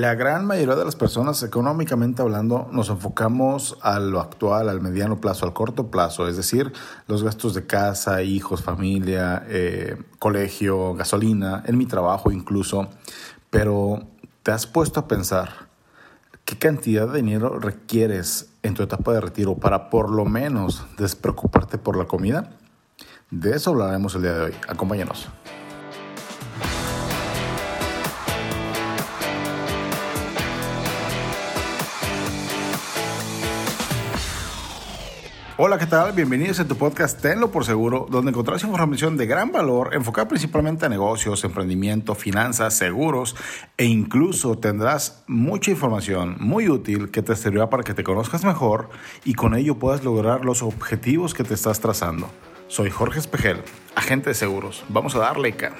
La gran mayoría de las personas, económicamente hablando, nos enfocamos a lo actual, al mediano plazo, al corto plazo, es decir, los gastos de casa, hijos, familia, eh, colegio, gasolina, en mi trabajo incluso. Pero, ¿te has puesto a pensar qué cantidad de dinero requieres en tu etapa de retiro para por lo menos despreocuparte por la comida? De eso hablaremos el día de hoy. Acompáñanos. Hola, ¿qué tal? Bienvenidos a tu podcast Tenlo por Seguro, donde encontrarás información de gran valor enfocada principalmente a negocios, emprendimiento, finanzas, seguros e incluso tendrás mucha información muy útil que te servirá para que te conozcas mejor y con ello puedas lograr los objetivos que te estás trazando. Soy Jorge Espejel, agente de seguros. Vamos a darle acá.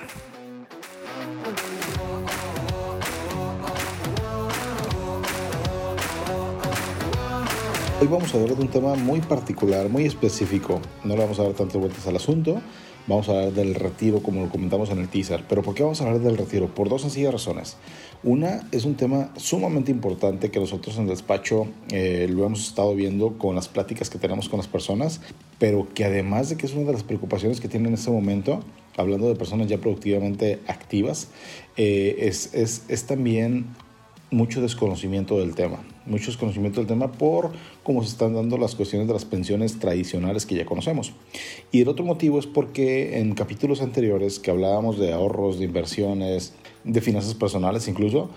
Hoy vamos a hablar de un tema muy particular, muy específico. No le vamos a dar tantas vueltas al asunto. Vamos a hablar del retiro, como lo comentamos en el teaser. Pero ¿por qué vamos a hablar del retiro? Por dos sencillas razones. Una es un tema sumamente importante que nosotros en el despacho eh, lo hemos estado viendo con las pláticas que tenemos con las personas, pero que además de que es una de las preocupaciones que tienen en este momento, hablando de personas ya productivamente activas, eh, es, es, es también mucho desconocimiento del tema, mucho desconocimiento del tema por cómo se están dando las cuestiones de las pensiones tradicionales que ya conocemos. Y el otro motivo es porque en capítulos anteriores que hablábamos de ahorros, de inversiones, de finanzas personales incluso,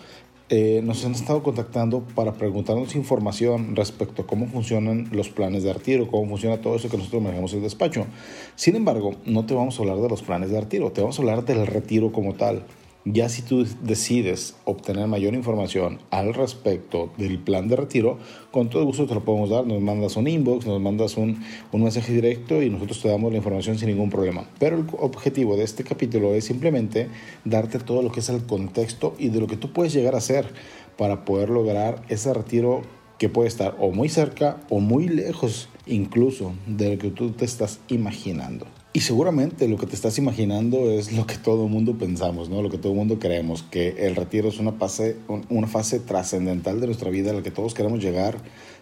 eh, nos han estado contactando para preguntarnos información respecto a cómo funcionan los planes de retiro, cómo funciona todo eso que nosotros manejamos en el despacho. Sin embargo, no te vamos a hablar de los planes de retiro, te vamos a hablar del retiro como tal. Ya si tú decides obtener mayor información al respecto del plan de retiro, con todo gusto te lo podemos dar. Nos mandas un inbox, nos mandas un, un, mensaje directo y nosotros te damos la información sin ningún problema. Pero el objetivo de este capítulo es simplemente darte todo lo que es el contexto y de lo que tú puedes llegar a hacer para poder lograr ese retiro que puede estar o muy cerca o muy lejos incluso de lo que tú te estás imaginando. Y seguramente lo que te estás imaginando es lo que todo el mundo pensamos, ¿no? Lo que todo el mundo creemos, que el retiro es una fase, una fase trascendental de nuestra vida a la que todos queremos llegar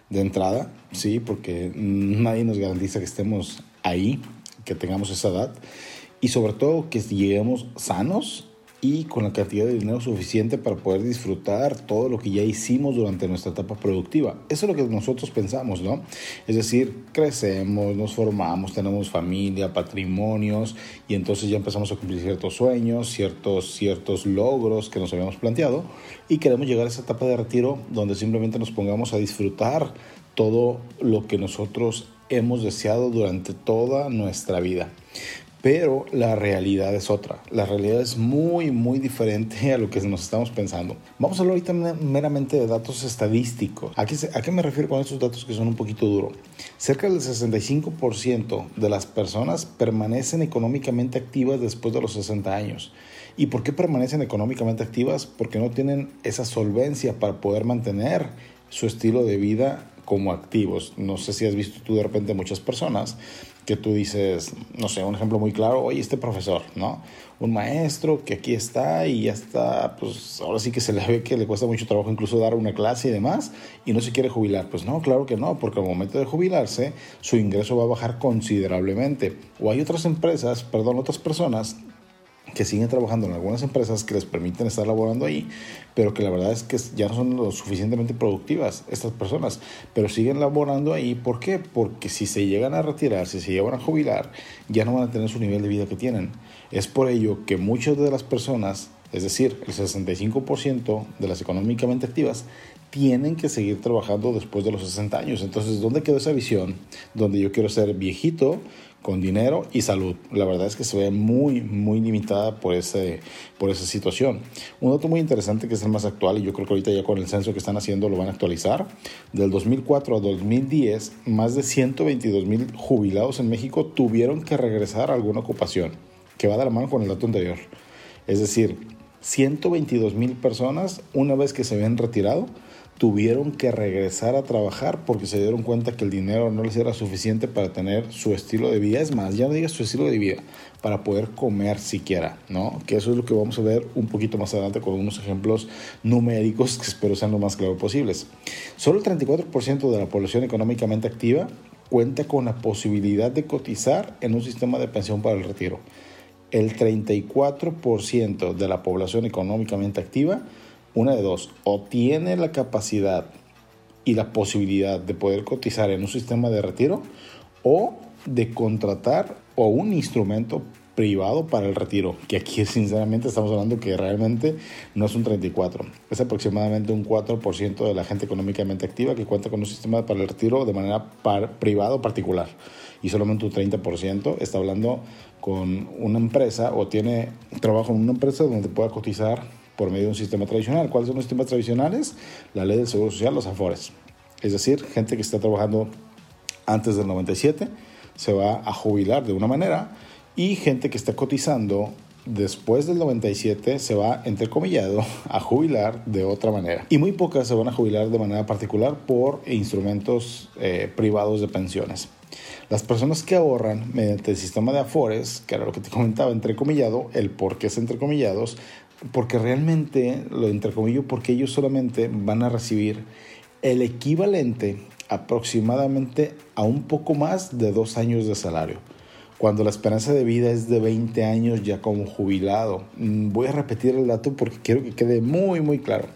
de entrada, sí, porque nadie nos garantiza que estemos ahí, que tengamos esa edad y sobre todo que lleguemos sanos y con la cantidad de dinero suficiente para poder disfrutar todo lo que ya hicimos durante nuestra etapa productiva. Eso es lo que nosotros pensamos, ¿no? Es decir, crecemos, nos formamos, tenemos familia, patrimonios y entonces ya empezamos a cumplir ciertos sueños, ciertos, ciertos logros que nos habíamos planteado y queremos llegar a esa etapa de retiro donde simplemente nos pongamos a disfrutar todo lo que nosotros hemos deseado durante toda nuestra vida. Pero la realidad es otra. La realidad es muy, muy diferente a lo que nos estamos pensando. Vamos a hablar ahorita meramente de datos estadísticos. ¿A qué, ¿A qué me refiero con estos datos que son un poquito duros? Cerca del 65% de las personas permanecen económicamente activas después de los 60 años. ¿Y por qué permanecen económicamente activas? Porque no tienen esa solvencia para poder mantener su estilo de vida como activos. No sé si has visto tú de repente muchas personas que tú dices, no sé, un ejemplo muy claro, oye, este profesor, ¿no? Un maestro que aquí está y ya está, pues ahora sí que se le ve que le cuesta mucho trabajo incluso dar una clase y demás y no se quiere jubilar. Pues no, claro que no, porque al momento de jubilarse su ingreso va a bajar considerablemente. O hay otras empresas, perdón, otras personas que siguen trabajando en algunas empresas que les permiten estar laborando ahí, pero que la verdad es que ya no son lo suficientemente productivas estas personas, pero siguen laborando ahí. ¿Por qué? Porque si se llegan a retirar, si se llegan a jubilar, ya no van a tener su nivel de vida que tienen. Es por ello que muchas de las personas, es decir, el 65% de las económicamente activas, tienen que seguir trabajando después de los 60 años. Entonces, ¿dónde quedó esa visión? Donde yo quiero ser viejito, con dinero y salud. La verdad es que se ve muy, muy limitada por, ese, por esa situación. Un dato muy interesante que es el más actual, y yo creo que ahorita ya con el censo que están haciendo lo van a actualizar, del 2004 a 2010, más de 122 mil jubilados en México tuvieron que regresar a alguna ocupación, que va de la mano con el dato anterior. Es decir, 122 mil personas, una vez que se ven retirado, tuvieron que regresar a trabajar porque se dieron cuenta que el dinero no les era suficiente para tener su estilo de vida. Es más, ya no digas su estilo de vida, para poder comer siquiera, ¿no? Que eso es lo que vamos a ver un poquito más adelante con unos ejemplos numéricos que espero sean lo más claros posibles. Solo el 34% de la población económicamente activa cuenta con la posibilidad de cotizar en un sistema de pensión para el retiro. El 34% de la población económicamente activa una de dos, o tiene la capacidad y la posibilidad de poder cotizar en un sistema de retiro o de contratar o un instrumento privado para el retiro, que aquí sinceramente estamos hablando que realmente no es un 34, es aproximadamente un 4% de la gente económicamente activa que cuenta con un sistema para el retiro de manera privada o particular. Y solamente un 30% está hablando con una empresa o tiene trabajo en una empresa donde pueda cotizar por medio de un sistema tradicional. ¿Cuáles son los sistemas tradicionales? La ley del Seguro Social, los AFORES. Es decir, gente que está trabajando antes del 97 se va a jubilar de una manera y gente que está cotizando después del 97 se va, entrecomillado, a jubilar de otra manera. Y muy pocas se van a jubilar de manera particular por instrumentos eh, privados de pensiones. Las personas que ahorran mediante el sistema de Afores, que era lo que te comentaba, entrecomillado, el por qué es entrecomillados, porque realmente lo entrecomillo porque ellos solamente van a recibir el equivalente aproximadamente a un poco más de dos años de salario, cuando la esperanza de vida es de 20 años ya como jubilado. Mm, voy a repetir el dato porque quiero que quede muy, muy claro.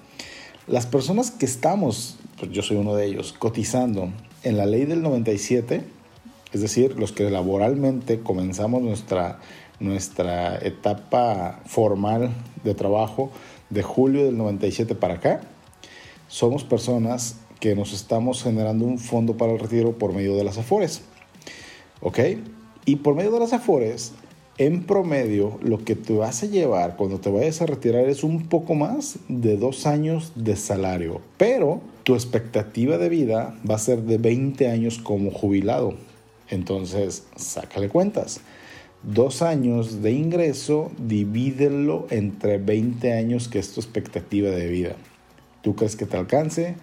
Las personas que estamos, pues yo soy uno de ellos, cotizando en la ley del 97, es decir, los que laboralmente comenzamos nuestra nuestra etapa formal de trabajo de julio del 97 para acá, somos personas que nos estamos generando un fondo para el retiro por medio de las AFORES. ¿Ok? Y por medio de las AFORES, en promedio, lo que te vas a llevar cuando te vayas a retirar es un poco más de dos años de salario. Pero tu expectativa de vida va a ser de 20 años como jubilado. Entonces, sácale cuentas dos años de ingreso, divídelo entre 20 años que es tu expectativa de vida. ¿Tú crees que te alcance?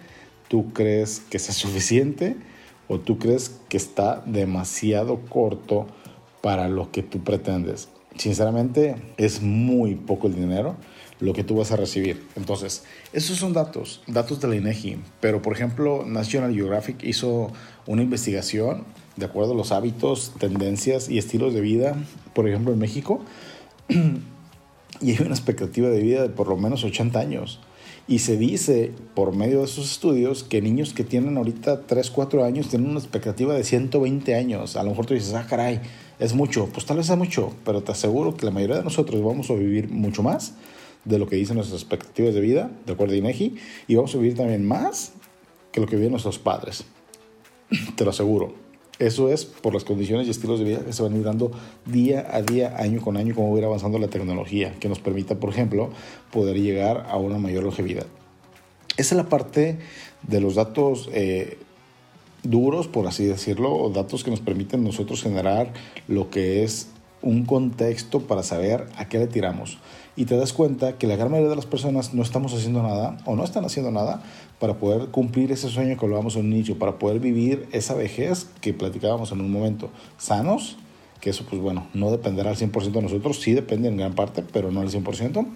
¿Tú crees que sea suficiente? ¿O tú crees que está demasiado corto para lo que tú pretendes? Sinceramente, es muy poco el dinero lo que tú vas a recibir. Entonces, esos son datos, datos de la INEGI. Pero, por ejemplo, National Geographic hizo una investigación de acuerdo a los hábitos, tendencias y estilos de vida, por ejemplo en México, y hay una expectativa de vida de por lo menos 80 años. Y se dice por medio de esos estudios que niños que tienen ahorita 3, 4 años tienen una expectativa de 120 años. A lo mejor tú dices, ah, caray, es mucho. Pues tal vez es mucho, pero te aseguro que la mayoría de nosotros vamos a vivir mucho más de lo que dicen nuestras expectativas de vida, de acuerdo a INEGI, y vamos a vivir también más que lo que viven nuestros padres. Te lo aseguro. Eso es por las condiciones y estilos de vida que se van dando día a día, año con año, como va a ir avanzando la tecnología, que nos permita, por ejemplo, poder llegar a una mayor longevidad. Esa es la parte de los datos eh, duros, por así decirlo, o datos que nos permiten nosotros generar lo que es un contexto para saber a qué le tiramos. Y te das cuenta que la gran mayoría de las personas no estamos haciendo nada o no están haciendo nada para poder cumplir ese sueño que hablábamos en un inicio, para poder vivir esa vejez que platicábamos en un momento, sanos, que eso pues bueno, no dependerá al 100% de nosotros, sí depende en gran parte, pero no al 100%,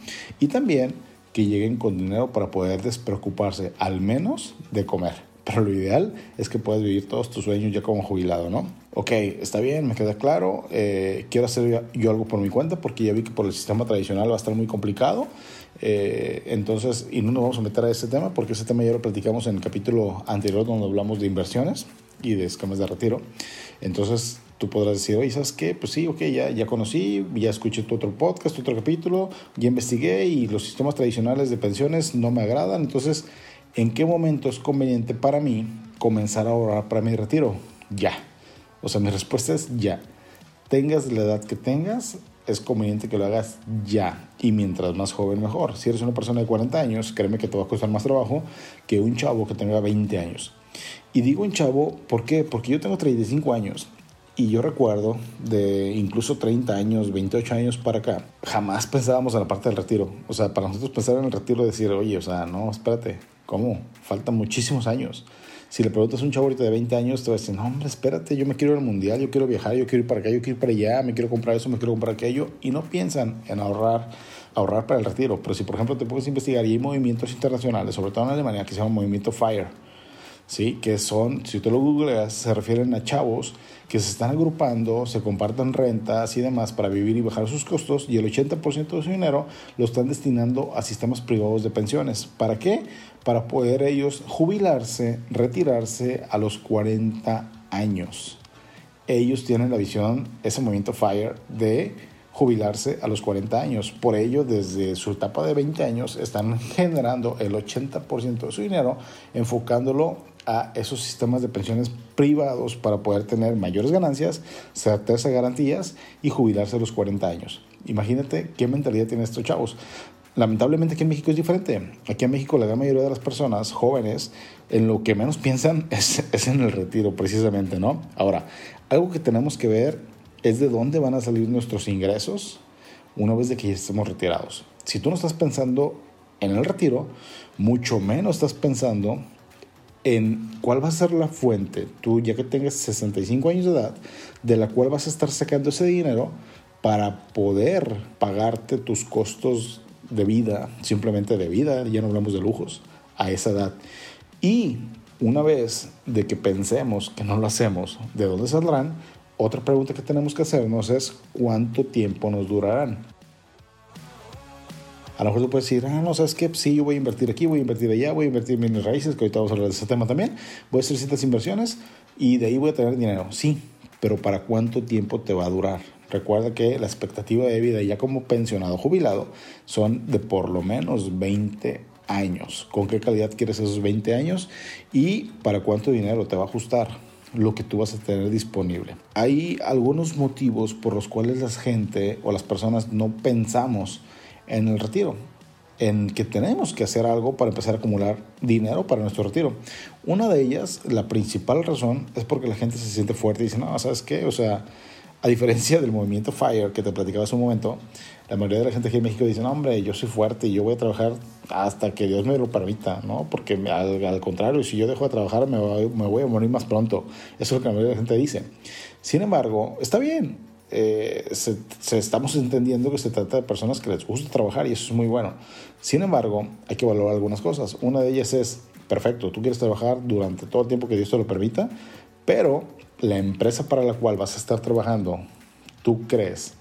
y también que lleguen con dinero para poder despreocuparse al menos de comer. Pero lo ideal es que puedas vivir todos tus sueños ya como jubilado, ¿no? Ok, está bien, me queda claro. Eh, quiero hacer yo algo por mi cuenta porque ya vi que por el sistema tradicional va a estar muy complicado. Eh, entonces, y no nos vamos a meter a ese tema porque ese tema ya lo platicamos en el capítulo anterior donde hablamos de inversiones y de esquemas de retiro. Entonces, tú podrás decir, oye, ¿sabes qué? Pues sí, ok, ya, ya conocí, ya escuché tu otro podcast, tu otro capítulo, ya investigué y los sistemas tradicionales de pensiones no me agradan. Entonces, ¿en qué momento es conveniente para mí comenzar a ahorrar para mi retiro? Ya. O sea, mi respuesta es ya. Tengas la edad que tengas, es conveniente que lo hagas ya. Y mientras más joven, mejor. Si eres una persona de 40 años, créeme que te va a costar más trabajo que un chavo que tenga 20 años. Y digo un chavo, ¿por qué? Porque yo tengo 35 años. Y yo recuerdo de incluso 30 años, 28 años para acá, jamás pensábamos en la parte del retiro. O sea, para nosotros pensar en el retiro, decir, oye, o sea, no, espérate, ¿Cómo? Faltan muchísimos años. Si le preguntas a un chavo ahorita de 20 años, te va a decir, no, hombre, espérate, yo me quiero ir al mundial, yo quiero viajar, yo quiero ir para acá, yo quiero ir para allá, me quiero comprar eso, me quiero comprar aquello. Y no piensan en ahorrar, ahorrar para el retiro. Pero si, por ejemplo, te puedes investigar y hay movimientos internacionales, sobre todo en Alemania, que se llama movimiento FIRE, ¿sí? que son, si tú lo googleas, se refieren a chavos que se están agrupando, se comparten rentas y demás para vivir y bajar sus costos y el 80% de su dinero lo están destinando a sistemas privados de pensiones. ¿Para qué? Para poder ellos jubilarse, retirarse a los 40 años. Ellos tienen la visión, ese movimiento FIRE, de jubilarse a los 40 años. Por ello, desde su etapa de 20 años, están generando el 80% de su dinero, enfocándolo a esos sistemas de pensiones privados para poder tener mayores ganancias, certeza de garantías y jubilarse a los 40 años. Imagínate qué mentalidad tienen estos chavos. Lamentablemente aquí en México es diferente. Aquí en México la gran mayoría de las personas jóvenes en lo que menos piensan es, es en el retiro precisamente, ¿no? Ahora, algo que tenemos que ver es de dónde van a salir nuestros ingresos una vez de que ya estemos retirados. Si tú no estás pensando en el retiro, mucho menos estás pensando en cuál va a ser la fuente, tú ya que tengas 65 años de edad, de la cual vas a estar sacando ese dinero para poder pagarte tus costos de vida, simplemente de vida, ya no hablamos de lujos, a esa edad. Y una vez de que pensemos que no lo hacemos, ¿de dónde saldrán? Otra pregunta que tenemos que hacernos es cuánto tiempo nos durarán. A lo mejor tú puedes decir, ah, no, ¿sabes qué? Sí, yo voy a invertir aquí, voy a invertir allá, voy a invertir en bienes raíces, que ahorita vamos a hablar de ese tema también. Voy a hacer ciertas inversiones y de ahí voy a tener dinero. Sí, pero ¿para cuánto tiempo te va a durar? Recuerda que la expectativa de vida ya como pensionado jubilado son de por lo menos 20 años. ¿Con qué calidad quieres esos 20 años? Y para cuánto dinero te va a ajustar lo que tú vas a tener disponible. Hay algunos motivos por los cuales la gente o las personas no pensamos en el retiro, en que tenemos que hacer algo para empezar a acumular dinero para nuestro retiro. Una de ellas, la principal razón, es porque la gente se siente fuerte y dice, no, ¿sabes qué? O sea, a diferencia del movimiento FIRE que te platicaba hace un momento, la mayoría de la gente aquí en México dice, no, hombre, yo soy fuerte y yo voy a trabajar hasta que Dios me lo permita, ¿no? Porque al, contrario, si yo dejo de trabajar me voy, me voy, a morir más pronto. Eso es lo que la mayoría de la gente dice. Sin embargo, está bien, eh, se, estamos entendiendo que se trata de personas que les gusta trabajar y eso es muy bueno. Sin embargo, hay que valorar algunas cosas. Una de ellas es, perfecto, tú quieres trabajar durante todo el tiempo que Dios te lo permita, pero la empresa para la cual vas a estar trabajando, tú crees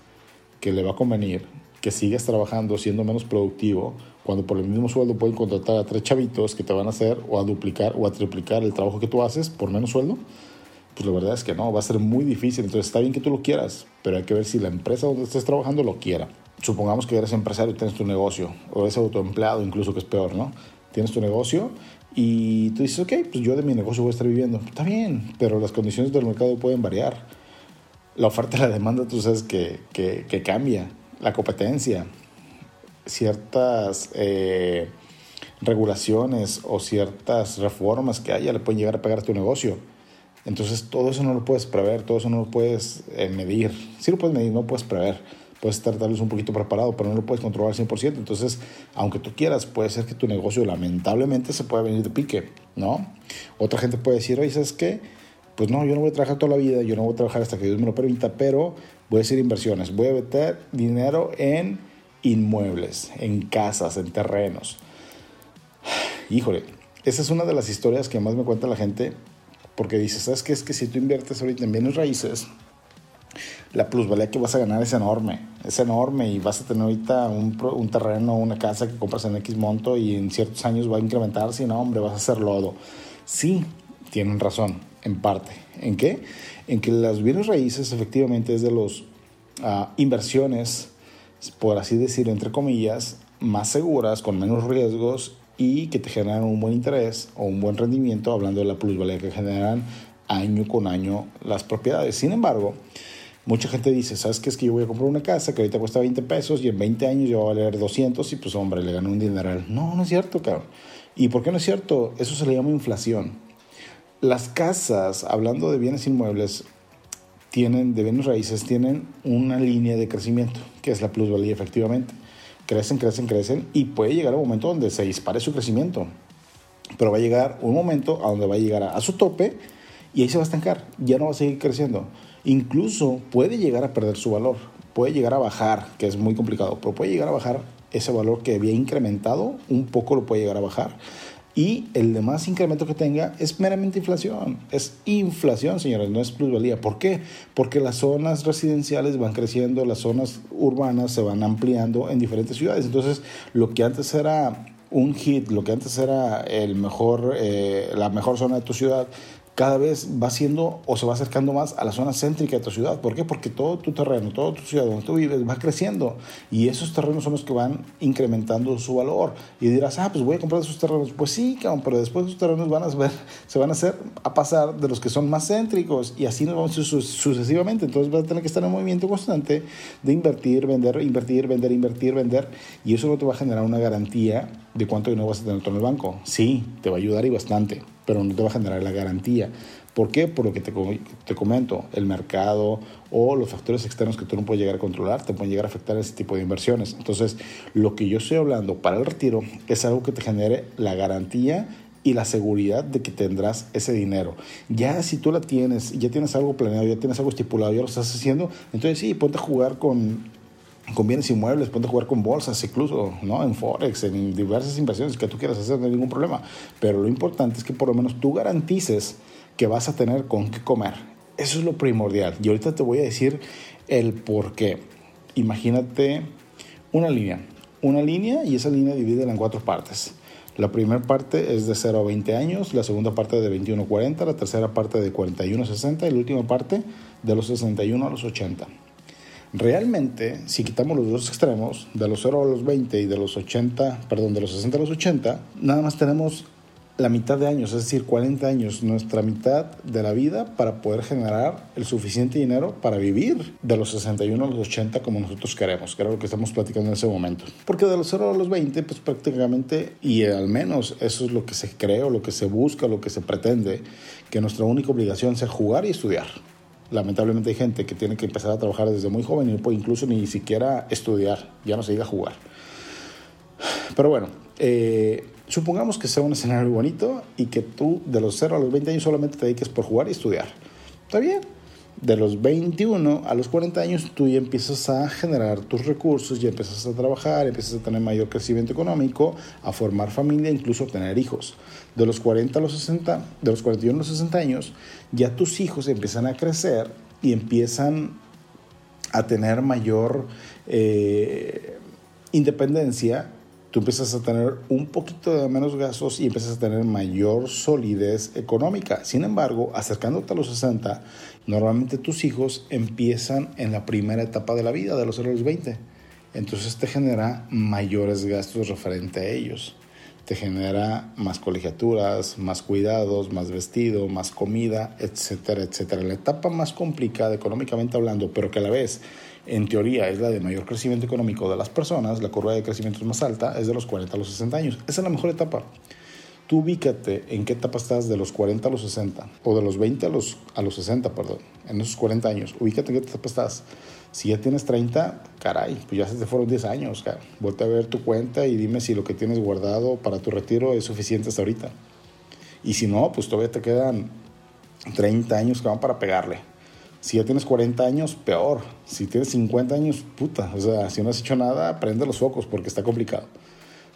que le va a convenir que sigas trabajando siendo menos productivo cuando por el mismo sueldo pueden contratar a tres chavitos que te van a hacer o a duplicar o a triplicar el trabajo que tú haces por menos sueldo? Pues la verdad es que no, va a ser muy difícil. Entonces está bien que tú lo quieras, pero hay que ver si la empresa donde estés trabajando lo quiera. Supongamos que eres empresario y tienes tu negocio, o eres autoempleado incluso, que es peor, ¿no? Tienes tu negocio y tú dices, ok, pues yo de mi negocio voy a estar viviendo. Está bien, pero las condiciones del mercado pueden variar. La oferta y la demanda, tú sabes que, que, que cambia. La competencia, ciertas eh, regulaciones o ciertas reformas que haya le pueden llegar a pegar a tu negocio. Entonces todo eso no lo puedes prever, todo eso no lo puedes eh, medir. Sí lo puedes medir, no puedes prever. Puedes estar tal vez un poquito preparado, pero no lo puedes controlar al 100%. Entonces, aunque tú quieras, puede ser que tu negocio lamentablemente se pueda venir de pique, ¿no? Otra gente puede decir, oye, ¿sabes qué? Pues no, yo no voy a trabajar toda la vida, yo no voy a trabajar hasta que Dios me lo permita, pero voy a hacer inversiones, voy a meter dinero en inmuebles, en casas, en terrenos. Híjole, esa es una de las historias que más me cuenta la gente porque dices, ¿sabes qué? Es que si tú inviertes ahorita en bienes raíces, la plusvalía que vas a ganar es enorme, es enorme y vas a tener ahorita un, un terreno, una casa que compras en X monto y en ciertos años va a incrementar, si no, hombre, vas a hacer lodo. Sí, tienen razón, en parte. ¿En qué? En que las bienes raíces efectivamente es de las ah, inversiones, por así decirlo, entre comillas, más seguras, con menos riesgos y que te generan un buen interés o un buen rendimiento, hablando de la plusvalía que generan año con año las propiedades. Sin embargo, mucha gente dice, ¿sabes qué? Es que yo voy a comprar una casa que ahorita cuesta 20 pesos y en 20 años yo voy a valer 200 y pues hombre, le gano un dineral. No, no es cierto, cabrón. ¿Y por qué no es cierto? Eso se le llama inflación. Las casas, hablando de bienes inmuebles, tienen, de bienes raíces, tienen una línea de crecimiento, que es la plusvalía efectivamente crecen, crecen, crecen y puede llegar un momento donde se dispare su crecimiento. Pero va a llegar un momento a donde va a llegar a, a su tope y ahí se va a estancar, ya no va a seguir creciendo. Incluso puede llegar a perder su valor, puede llegar a bajar, que es muy complicado, pero puede llegar a bajar ese valor que había incrementado, un poco lo puede llegar a bajar. Y el demás incremento que tenga es meramente inflación. Es inflación, señores, no es plusvalía. ¿Por qué? Porque las zonas residenciales van creciendo, las zonas urbanas se van ampliando en diferentes ciudades. Entonces, lo que antes era un hit, lo que antes era el mejor, eh, la mejor zona de tu ciudad, cada vez va siendo o se va acercando más a la zona céntrica de tu ciudad. ¿Por qué? Porque todo tu terreno, toda tu ciudad donde tú vives va creciendo y esos terrenos son los que van incrementando su valor. Y dirás, ah, pues voy a comprar esos terrenos. Pues sí, pero después esos terrenos van a ver, se van a hacer a pasar de los que son más céntricos y así nos vamos sucesivamente. Entonces vas a tener que estar en movimiento constante de invertir, vender, invertir, vender, invertir, vender y eso no te va a generar una garantía de cuánto dinero vas a tener en el banco. Sí, te va a ayudar y bastante pero no te va a generar la garantía. ¿Por qué? Por lo que te, te, comento, el mercado o los factores externos que tú no puedes llegar a controlar te pueden llegar a afectar ese tipo de inversiones. Entonces, lo que yo estoy hablando para el retiro es algo que te genere la garantía y la seguridad de que tendrás ese dinero. Ya si tú la tienes, ya tienes algo planeado, ya tienes algo estipulado, ya lo estás haciendo, entonces sí, ponte a jugar con con bienes inmuebles, puedes jugar con bolsas, incluso ¿no? en Forex, en diversas inversiones que tú quieras hacer, no hay ningún problema. Pero lo importante es que por lo menos tú garantices que vas a tener con qué comer. Eso es lo primordial. Y ahorita te voy a decir el por qué. Imagínate una línea. Una línea y esa línea divide en cuatro partes. La primera parte es de 0 a 20 años, la segunda parte de 21 a 40, la tercera parte de 41 a 60 y la última parte de los 61 a los 80. Realmente, si quitamos los dos extremos, de los 0 a los 20 y de los 80, perdón, de los 60 a los 80, nada más tenemos la mitad de años, es decir, 40 años, nuestra mitad de la vida para poder generar el suficiente dinero para vivir de los 61 a los 80 como nosotros queremos, que era lo que estamos platicando en ese momento. Porque de los 0 a los 20, pues prácticamente, y al menos eso es lo que se cree o lo que se busca, lo que se pretende, que nuestra única obligación sea jugar y estudiar lamentablemente hay gente que tiene que empezar a trabajar desde muy joven y no puede incluso ni siquiera estudiar, ya no se diga jugar. Pero bueno, eh, supongamos que sea un escenario bonito y que tú de los 0 a los 20 años solamente te dediques por jugar y estudiar. ¿Está bien? De los 21 a los 40 años tú ya empiezas a generar tus recursos, ya empiezas a trabajar, empiezas a tener mayor crecimiento económico, a formar familia, incluso tener hijos. De los 40 a los 60, de los 41 a los 60 años, ya tus hijos empiezan a crecer y empiezan a tener mayor eh, independencia tú empiezas a tener un poquito de menos gastos y empiezas a tener mayor solidez económica. Sin embargo, acercándote a los 60, normalmente tus hijos empiezan en la primera etapa de la vida, de los 0 a los 20. Entonces te genera mayores gastos referente a ellos. Te genera más colegiaturas, más cuidados, más vestido, más comida, etcétera, etcétera. La etapa más complicada económicamente hablando, pero que a la vez en teoría es la de mayor crecimiento económico de las personas, la curva de crecimiento es más alta, es de los 40 a los 60 años. Esa es la mejor etapa. Tú ubícate en qué etapa estás de los 40 a los 60, o de los 20 a los, a los 60, perdón, en esos 40 años. Ubícate en qué etapa estás. Si ya tienes 30, caray, pues ya se te fueron 10 años. Cara. Vuelve a ver tu cuenta y dime si lo que tienes guardado para tu retiro es suficiente hasta ahorita. Y si no, pues todavía te quedan 30 años que van para pegarle. Si ya tienes 40 años, peor. Si tienes 50 años, puta. O sea, si no has hecho nada, prende los focos porque está complicado.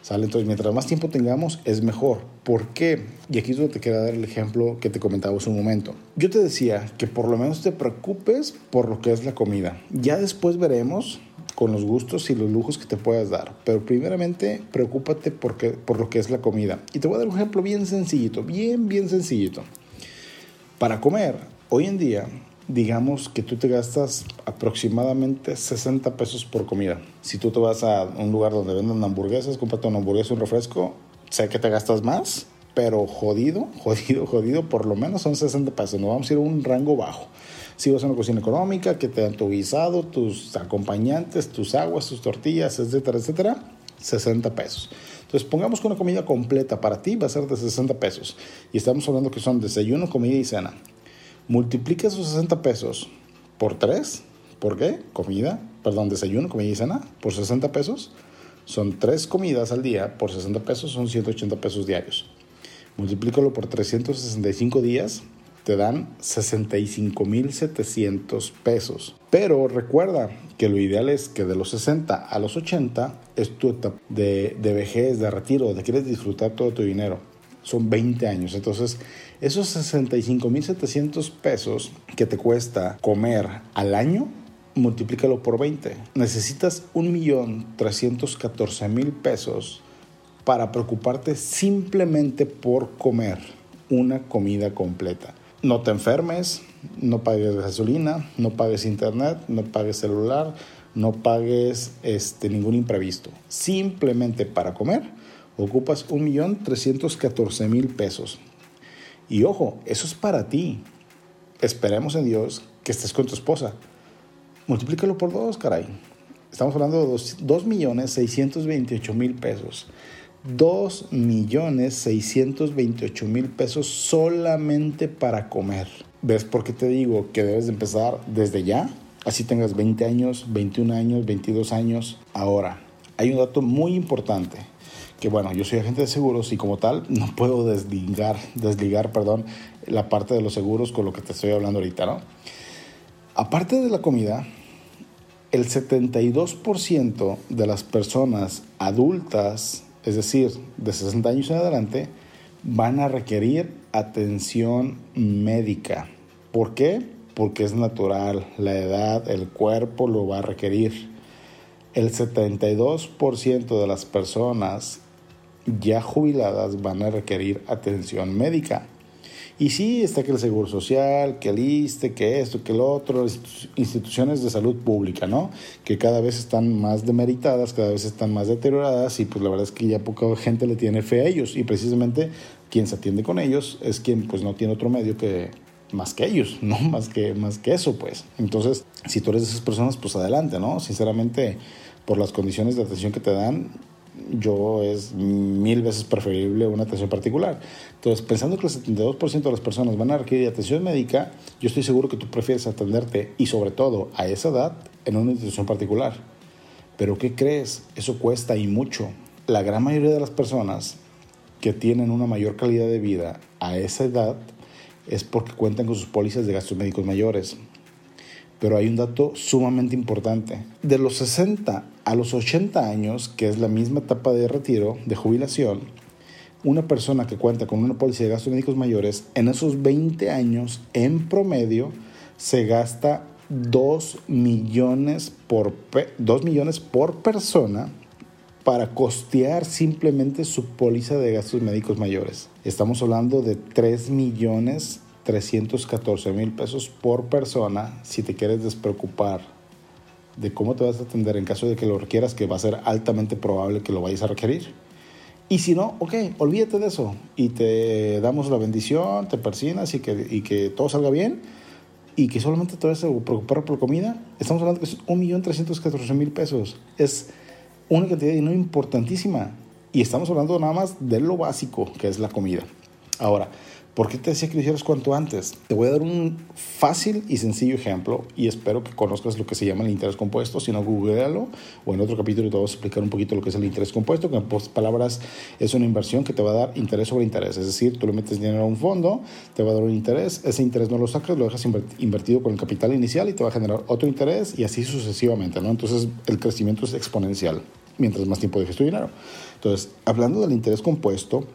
¿Sale? Entonces, mientras más tiempo tengamos, es mejor. ¿Por qué? Y aquí es donde te quiero dar el ejemplo que te comentaba hace un momento. Yo te decía que por lo menos te preocupes por lo que es la comida. Ya después veremos con los gustos y los lujos que te puedas dar. Pero primeramente, preocúpate porque, por lo que es la comida. Y te voy a dar un ejemplo bien sencillito, bien, bien sencillito. Para comer, hoy en día digamos que tú te gastas aproximadamente 60 pesos por comida. Si tú te vas a un lugar donde venden hamburguesas, cómprate una hamburguesa, un refresco, sé que te gastas más, pero jodido, jodido, jodido, por lo menos son 60 pesos. No vamos a ir a un rango bajo. Si vas a una cocina económica, que te dan tu guisado, tus acompañantes, tus aguas, tus tortillas, etcétera, etcétera, 60 pesos. Entonces, pongamos que una comida completa para ti va a ser de 60 pesos. Y estamos hablando que son desayuno, comida y cena multiplica esos 60 pesos por 3, ¿por qué? Comida, perdón, desayuno, comida y cena, por 60 pesos. Son 3 comidas al día, por 60 pesos son 180 pesos diarios. multiplícalo por 365 días, te dan 65.700 pesos. Pero recuerda que lo ideal es que de los 60 a los 80 es tu etapa de, de vejez, de retiro, de quieres disfrutar todo tu dinero. Son 20 años. Entonces, esos 65.700 pesos que te cuesta comer al año, multiplícalo por 20. Necesitas 1.314.000 pesos para preocuparte simplemente por comer una comida completa. No te enfermes, no pagues gasolina, no pagues internet, no pagues celular, no pagues este, ningún imprevisto. Simplemente para comer ocupas 1.314.000 pesos. Y ojo, eso es para ti. Esperemos en Dios que estés con tu esposa. Multiplícalo por dos, caray. Estamos hablando de 2.628.000 pesos. 2 millones 628 mil pesos solamente para comer. ¿Ves por qué te digo que debes de empezar desde ya? Así tengas 20 años, 21 años, 22 años. Ahora, hay un dato muy importante que bueno, yo soy agente de seguros y como tal no puedo desligar, desligar, perdón, la parte de los seguros con lo que te estoy hablando ahorita, ¿no? Aparte de la comida, el 72% de las personas adultas es decir, de 60 años en adelante, van a requerir atención médica. ¿Por qué? Porque es natural, la edad, el cuerpo lo va a requerir. El 72% de las personas ya jubiladas van a requerir atención médica. Y sí, está que el Seguro Social, que el ISTE, que esto, que el otro, instituciones de salud pública, ¿no? Que cada vez están más demeritadas, cada vez están más deterioradas y pues la verdad es que ya poca gente le tiene fe a ellos y precisamente quien se atiende con ellos es quien pues no tiene otro medio que más que ellos, ¿no? Más que, más que eso, pues. Entonces, si tú eres de esas personas, pues adelante, ¿no? Sinceramente, por las condiciones de atención que te dan, yo es mil veces preferible una atención particular. Entonces, pensando que el 72% de las personas van a requerir atención médica, yo estoy seguro que tú prefieres atenderte y sobre todo a esa edad en una institución particular. Pero ¿qué crees? Eso cuesta y mucho. La gran mayoría de las personas que tienen una mayor calidad de vida a esa edad es porque cuentan con sus pólizas de gastos médicos mayores. Pero hay un dato sumamente importante. De los 60 a los 80 años, que es la misma etapa de retiro, de jubilación, una persona que cuenta con una póliza de gastos médicos mayores, en esos 20 años, en promedio, se gasta 2 millones por, 2 millones por persona para costear simplemente su póliza de gastos médicos mayores. Estamos hablando de 3 millones 314 mil pesos por persona si te quieres despreocupar de cómo te vas a atender en caso de que lo requieras, que va a ser altamente probable que lo vayas a requerir. Y si no, ok, olvídate de eso y te damos la bendición, te persinas y que, y que todo salga bien y que solamente te vas a preocupar por comida. Estamos hablando que es 1.314.000 pesos. Es una cantidad de dinero importantísima. Y estamos hablando nada más de lo básico, que es la comida. Ahora, ¿Por qué te decía que lo hicieras cuanto antes? Te voy a dar un fácil y sencillo ejemplo y espero que conozcas lo que se llama el interés compuesto. Si no, googlealo o en otro capítulo te voy a explicar un poquito lo que es el interés compuesto, que en palabras es una inversión que te va a dar interés sobre interés. Es decir, tú le metes dinero a un fondo, te va a dar un interés, ese interés no lo sacas, lo dejas invertido con el capital inicial y te va a generar otro interés y así sucesivamente. Entonces el crecimiento es exponencial mientras más tiempo dejes tu dinero. Entonces, hablando del interés compuesto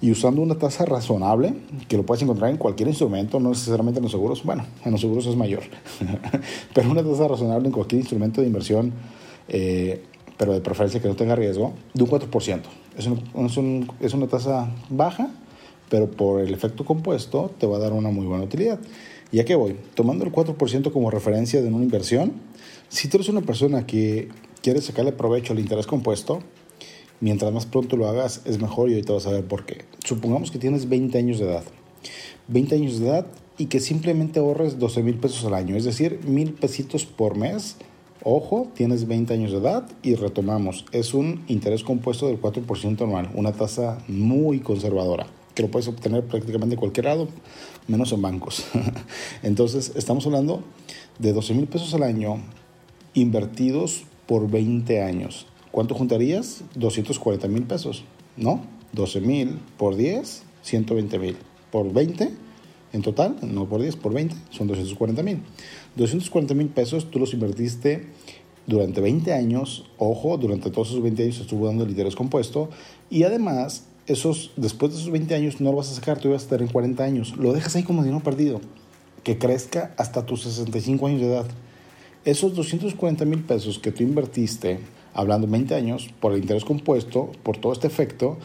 y usando una tasa razonable, que lo puedes encontrar en cualquier instrumento, no necesariamente en los seguros, bueno, en los seguros es mayor, pero una tasa razonable en cualquier instrumento de inversión, eh, pero de preferencia que no tenga riesgo, de un 4%. Es, un, es una tasa baja, pero por el efecto compuesto te va a dar una muy buena utilidad. ¿Y a qué voy? Tomando el 4% como referencia de una inversión, si tú eres una persona que quieres sacarle provecho al interés compuesto, mientras más pronto lo hagas es mejor y ahorita vas a ver por qué. Supongamos que tienes 20 años de edad. 20 años de edad y que simplemente ahorres 12 mil pesos al año, es decir, mil pesitos por mes. Ojo, tienes 20 años de edad y retomamos. Es un interés compuesto del 4% anual, una tasa muy conservadora que lo puedes obtener prácticamente en cualquier lado, menos en bancos. Entonces, estamos hablando de 12 mil pesos al año invertidos por 20 años. ¿Cuánto juntarías? 240 mil pesos, ¿no? 12 mil por 10 120 mil. Por 20 en total, no por 10, por 20, son 240 mil. 240 mil pesos tú los invertiste durante 20 años, ojo, durante todos esos 20 años estuvo dando el interés compuesto y además esos, después de esos 20 años no lo vas a sacar, tú vas a estar en 40 años, lo dejas ahí como dinero perdido, que crezca hasta tus 65 años de edad. Esos 240 mil pesos que tú invertiste, hablando 20 años, por el interés compuesto, por todo este efecto,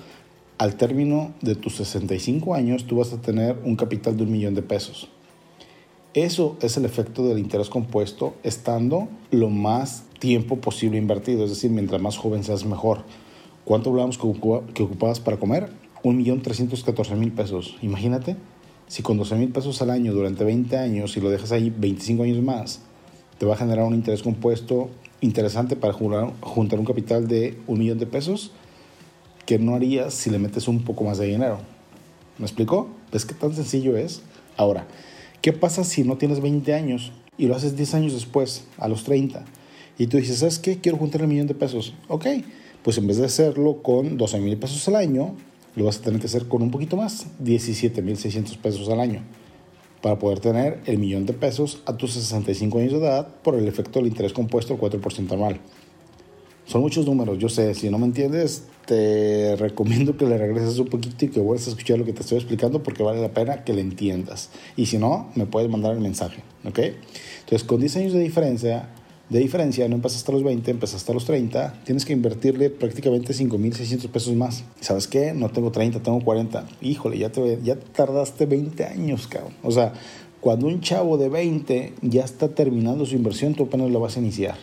al término de tus 65 años tú vas a tener un capital de un millón de pesos. Eso es el efecto del interés compuesto estando lo más tiempo posible invertido, es decir, mientras más joven seas mejor. ¿Cuánto hablamos que ocupabas para comer? Un millón trescientos catorce mil pesos. Imagínate, si con 12 mil pesos al año durante 20 años y lo dejas ahí 25 años más, te va a generar un interés compuesto interesante para juntar un capital de un millón de pesos que no harías si le metes un poco más de dinero. ¿Me explico? ¿Ves qué tan sencillo es? Ahora, ¿Qué pasa si no tienes 20 años y lo haces 10 años después, a los 30? Y tú dices, ¿sabes qué? Quiero juntar un millón de pesos. Ok, pues en vez de hacerlo con 12 mil pesos al año, lo vas a tener que hacer con un poquito más, 17 mil 600 pesos al año, para poder tener el millón de pesos a tus 65 años de edad por el efecto del interés compuesto al 4% anual. Son muchos números, yo sé, si no me entiendes, te recomiendo que le regreses un poquito y que vuelvas a escuchar lo que te estoy explicando porque vale la pena que le entiendas. Y si no, me puedes mandar el mensaje, ¿ok? Entonces, con 10 años de diferencia, de diferencia, no empezaste a los 20, empezaste a los 30, tienes que invertirle prácticamente 5.600 pesos más. ¿Sabes qué? No tengo 30, tengo 40. Híjole, ya, te, ya tardaste 20 años, cabrón. O sea, cuando un chavo de 20 ya está terminando su inversión, tú apenas lo vas a iniciar.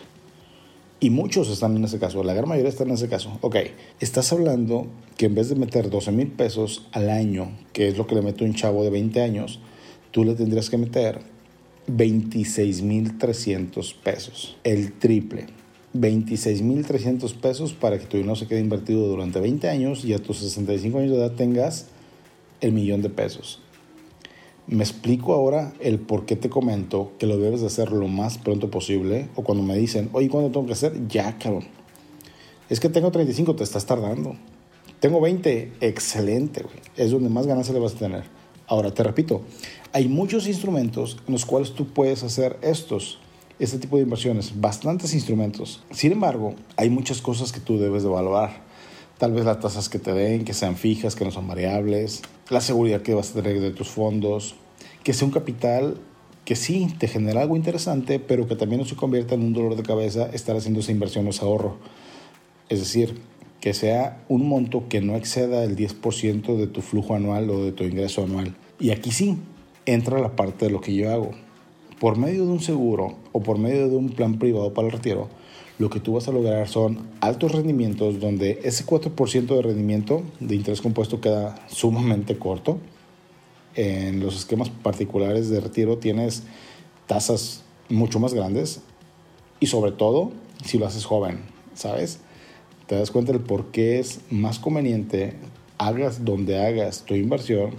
Y muchos están en ese caso, la gran mayoría están en ese caso. Ok, estás hablando que en vez de meter 12 mil pesos al año, que es lo que le mete un chavo de 20 años, tú le tendrías que meter 26 mil 300 pesos, el triple. 26 mil 300 pesos para que tu dinero se quede invertido durante 20 años y a tus 65 años de edad tengas el millón de pesos. Me explico ahora el por qué te comento que lo debes de hacer lo más pronto posible. O cuando me dicen, oye, ¿cuándo tengo que hacer? Ya, cabrón. Es que tengo 35, te estás tardando. Tengo 20, excelente, güey. Es donde más ganancias le vas a tener. Ahora, te repito, hay muchos instrumentos en los cuales tú puedes hacer estos, este tipo de inversiones, bastantes instrumentos. Sin embargo, hay muchas cosas que tú debes de evaluar. Tal vez las tasas que te den, que sean fijas, que no son variables, la seguridad que vas a tener de tus fondos, que sea un capital que sí te genera algo interesante, pero que también no se convierta en un dolor de cabeza estar haciendo esa inversión o ese ahorro. Es decir, que sea un monto que no exceda el 10% de tu flujo anual o de tu ingreso anual. Y aquí sí entra la parte de lo que yo hago. Por medio de un seguro o por medio de un plan privado para el retiro, lo que tú vas a lograr son altos rendimientos donde ese 4% de rendimiento de interés compuesto queda sumamente corto. En los esquemas particulares de retiro tienes tasas mucho más grandes y sobre todo si lo haces joven, ¿sabes? Te das cuenta del por qué es más conveniente, hagas donde hagas tu inversión,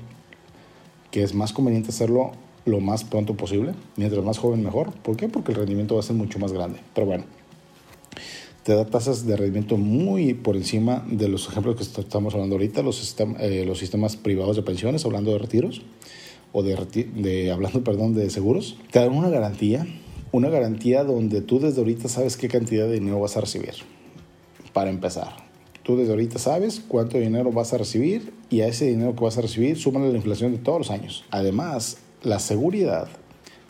que es más conveniente hacerlo lo más pronto posible, mientras más joven mejor. ¿Por qué? Porque el rendimiento va a ser mucho más grande. Pero bueno, te da tasas de rendimiento muy por encima de los ejemplos que estamos hablando ahorita, los, eh, los sistemas privados de pensiones, hablando de retiros, o de, de, hablando, perdón, de seguros. Te dan una garantía, una garantía donde tú desde ahorita sabes qué cantidad de dinero vas a recibir, para empezar. Tú desde ahorita sabes cuánto dinero vas a recibir y a ese dinero que vas a recibir súmale la inflación de todos los años. Además, la seguridad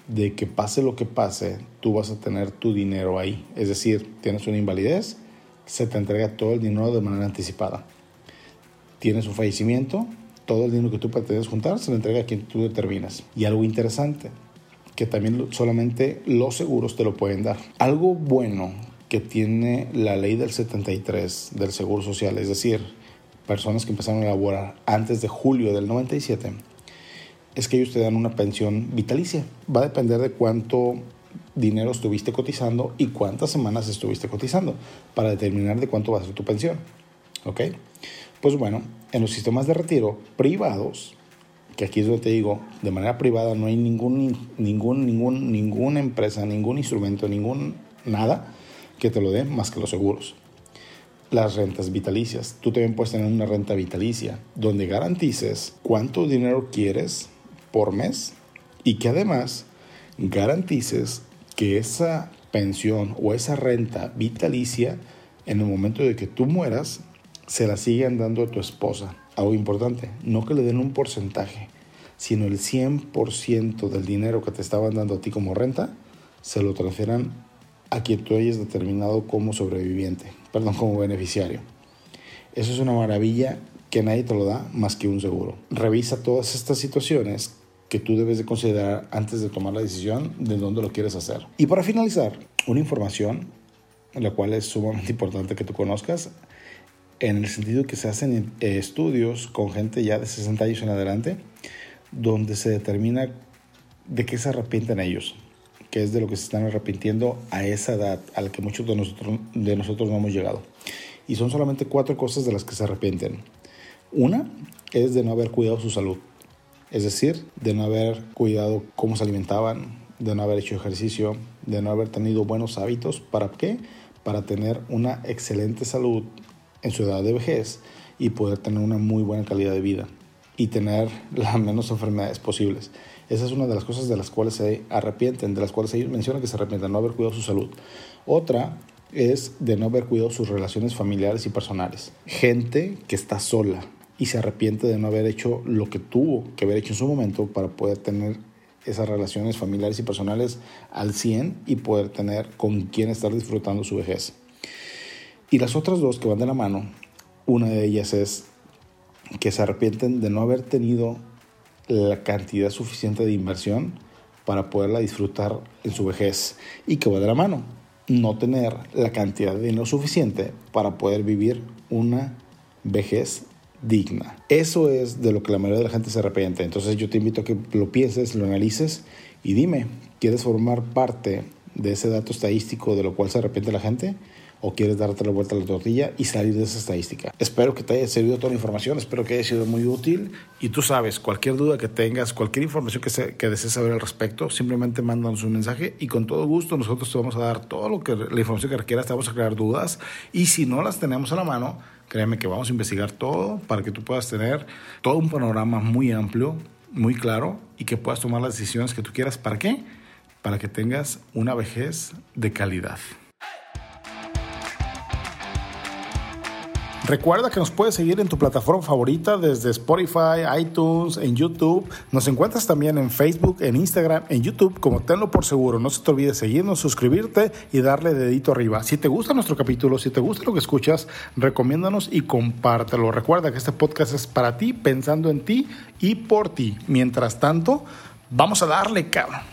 de que pase lo que pase, tú vas a tener tu dinero ahí. Es decir, tienes una invalidez, se te entrega todo el dinero de manera anticipada. Tienes un fallecimiento, todo el dinero que tú pretendes juntar se le entrega a quien tú determinas. Y algo interesante, que también solamente los seguros te lo pueden dar. Algo bueno que tiene la ley del 73 del Seguro Social, es decir, personas que empezaron a elaborar antes de julio del 97, es que ellos te dan una pensión vitalicia. Va a depender de cuánto dinero estuviste cotizando y cuántas semanas estuviste cotizando para determinar de cuánto va a ser tu pensión. ¿Ok? Pues bueno, en los sistemas de retiro privados, que aquí es donde te digo, de manera privada no hay ningún, ningún, ningún, ninguna empresa, ningún instrumento, ningún nada que te lo dé más que los seguros. las rentas vitalicias. Tú también puedes tener una renta vitalicia donde garantices cuánto dinero quieres por mes y que además garantices que esa pensión o esa renta vitalicia en el momento de que tú mueras se la sigan dando a tu esposa. Algo importante, no que le den un porcentaje, sino el 100% del dinero que te estaban dando a ti como renta, se lo transfieran a quien tú hayas determinado como sobreviviente, perdón, como beneficiario. Eso es una maravilla que nadie te lo da más que un seguro. Revisa todas estas situaciones que tú debes de considerar antes de tomar la decisión de dónde lo quieres hacer. Y para finalizar, una información, la cual es sumamente importante que tú conozcas, en el sentido que se hacen eh, estudios con gente ya de 60 años en adelante, donde se determina de qué se arrepienten ellos, qué es de lo que se están arrepintiendo a esa edad a la que muchos de nosotros, de nosotros no hemos llegado. Y son solamente cuatro cosas de las que se arrepienten. Una es de no haber cuidado su salud, es decir, de no haber cuidado cómo se alimentaban, de no haber hecho ejercicio, de no haber tenido buenos hábitos. ¿Para qué? Para tener una excelente salud en su edad de vejez y poder tener una muy buena calidad de vida y tener las menos enfermedades posibles. Esa es una de las cosas de las cuales se arrepienten, de las cuales ellos mencionan que se arrepienten, no haber cuidado su salud. Otra es de no haber cuidado sus relaciones familiares y personales. Gente que está sola y se arrepiente de no haber hecho lo que tuvo que haber hecho en su momento para poder tener esas relaciones familiares y personales al 100 y poder tener con quien estar disfrutando su vejez. Y las otras dos que van de la mano, una de ellas es que se arrepienten de no haber tenido la cantidad suficiente de inversión para poderla disfrutar en su vejez y que va de la mano, no tener la cantidad de dinero suficiente para poder vivir una vejez digna. Eso es de lo que la mayoría de la gente se arrepiente. Entonces yo te invito a que lo pienses, lo analices y dime, ¿quieres formar parte de ese dato estadístico de lo cual se arrepiente la gente? O quieres darte la vuelta a la tortilla y salir de esa estadística. Espero que te haya servido toda la información, espero que haya sido muy útil y tú sabes, cualquier duda que tengas, cualquier información que, desees saber al respecto, simplemente mándanos un mensaje y con todo gusto nosotros te vamos a dar todo lo que la información que requieras, te vamos a crear dudas y si no las tenemos a la mano, créeme que vamos a investigar todo para que tú puedas tener todo un panorama muy amplio, muy claro y que puedas tomar las decisiones que tú quieras. ¿Para qué? Para que tengas una vejez de calidad. Recuerda que nos puedes seguir en tu plataforma favorita desde Spotify, iTunes, en YouTube. Nos encuentras también en Facebook, en Instagram, en YouTube como Tenlo por Seguro. No se te olvide seguirnos, suscribirte y darle dedito arriba. Si te gusta nuestro capítulo, si te gusta lo que escuchas, recomiéndanos y compártelo. Recuerda que este podcast es para ti, pensando en ti y por ti. Mientras tanto, vamos a darle, cabrón.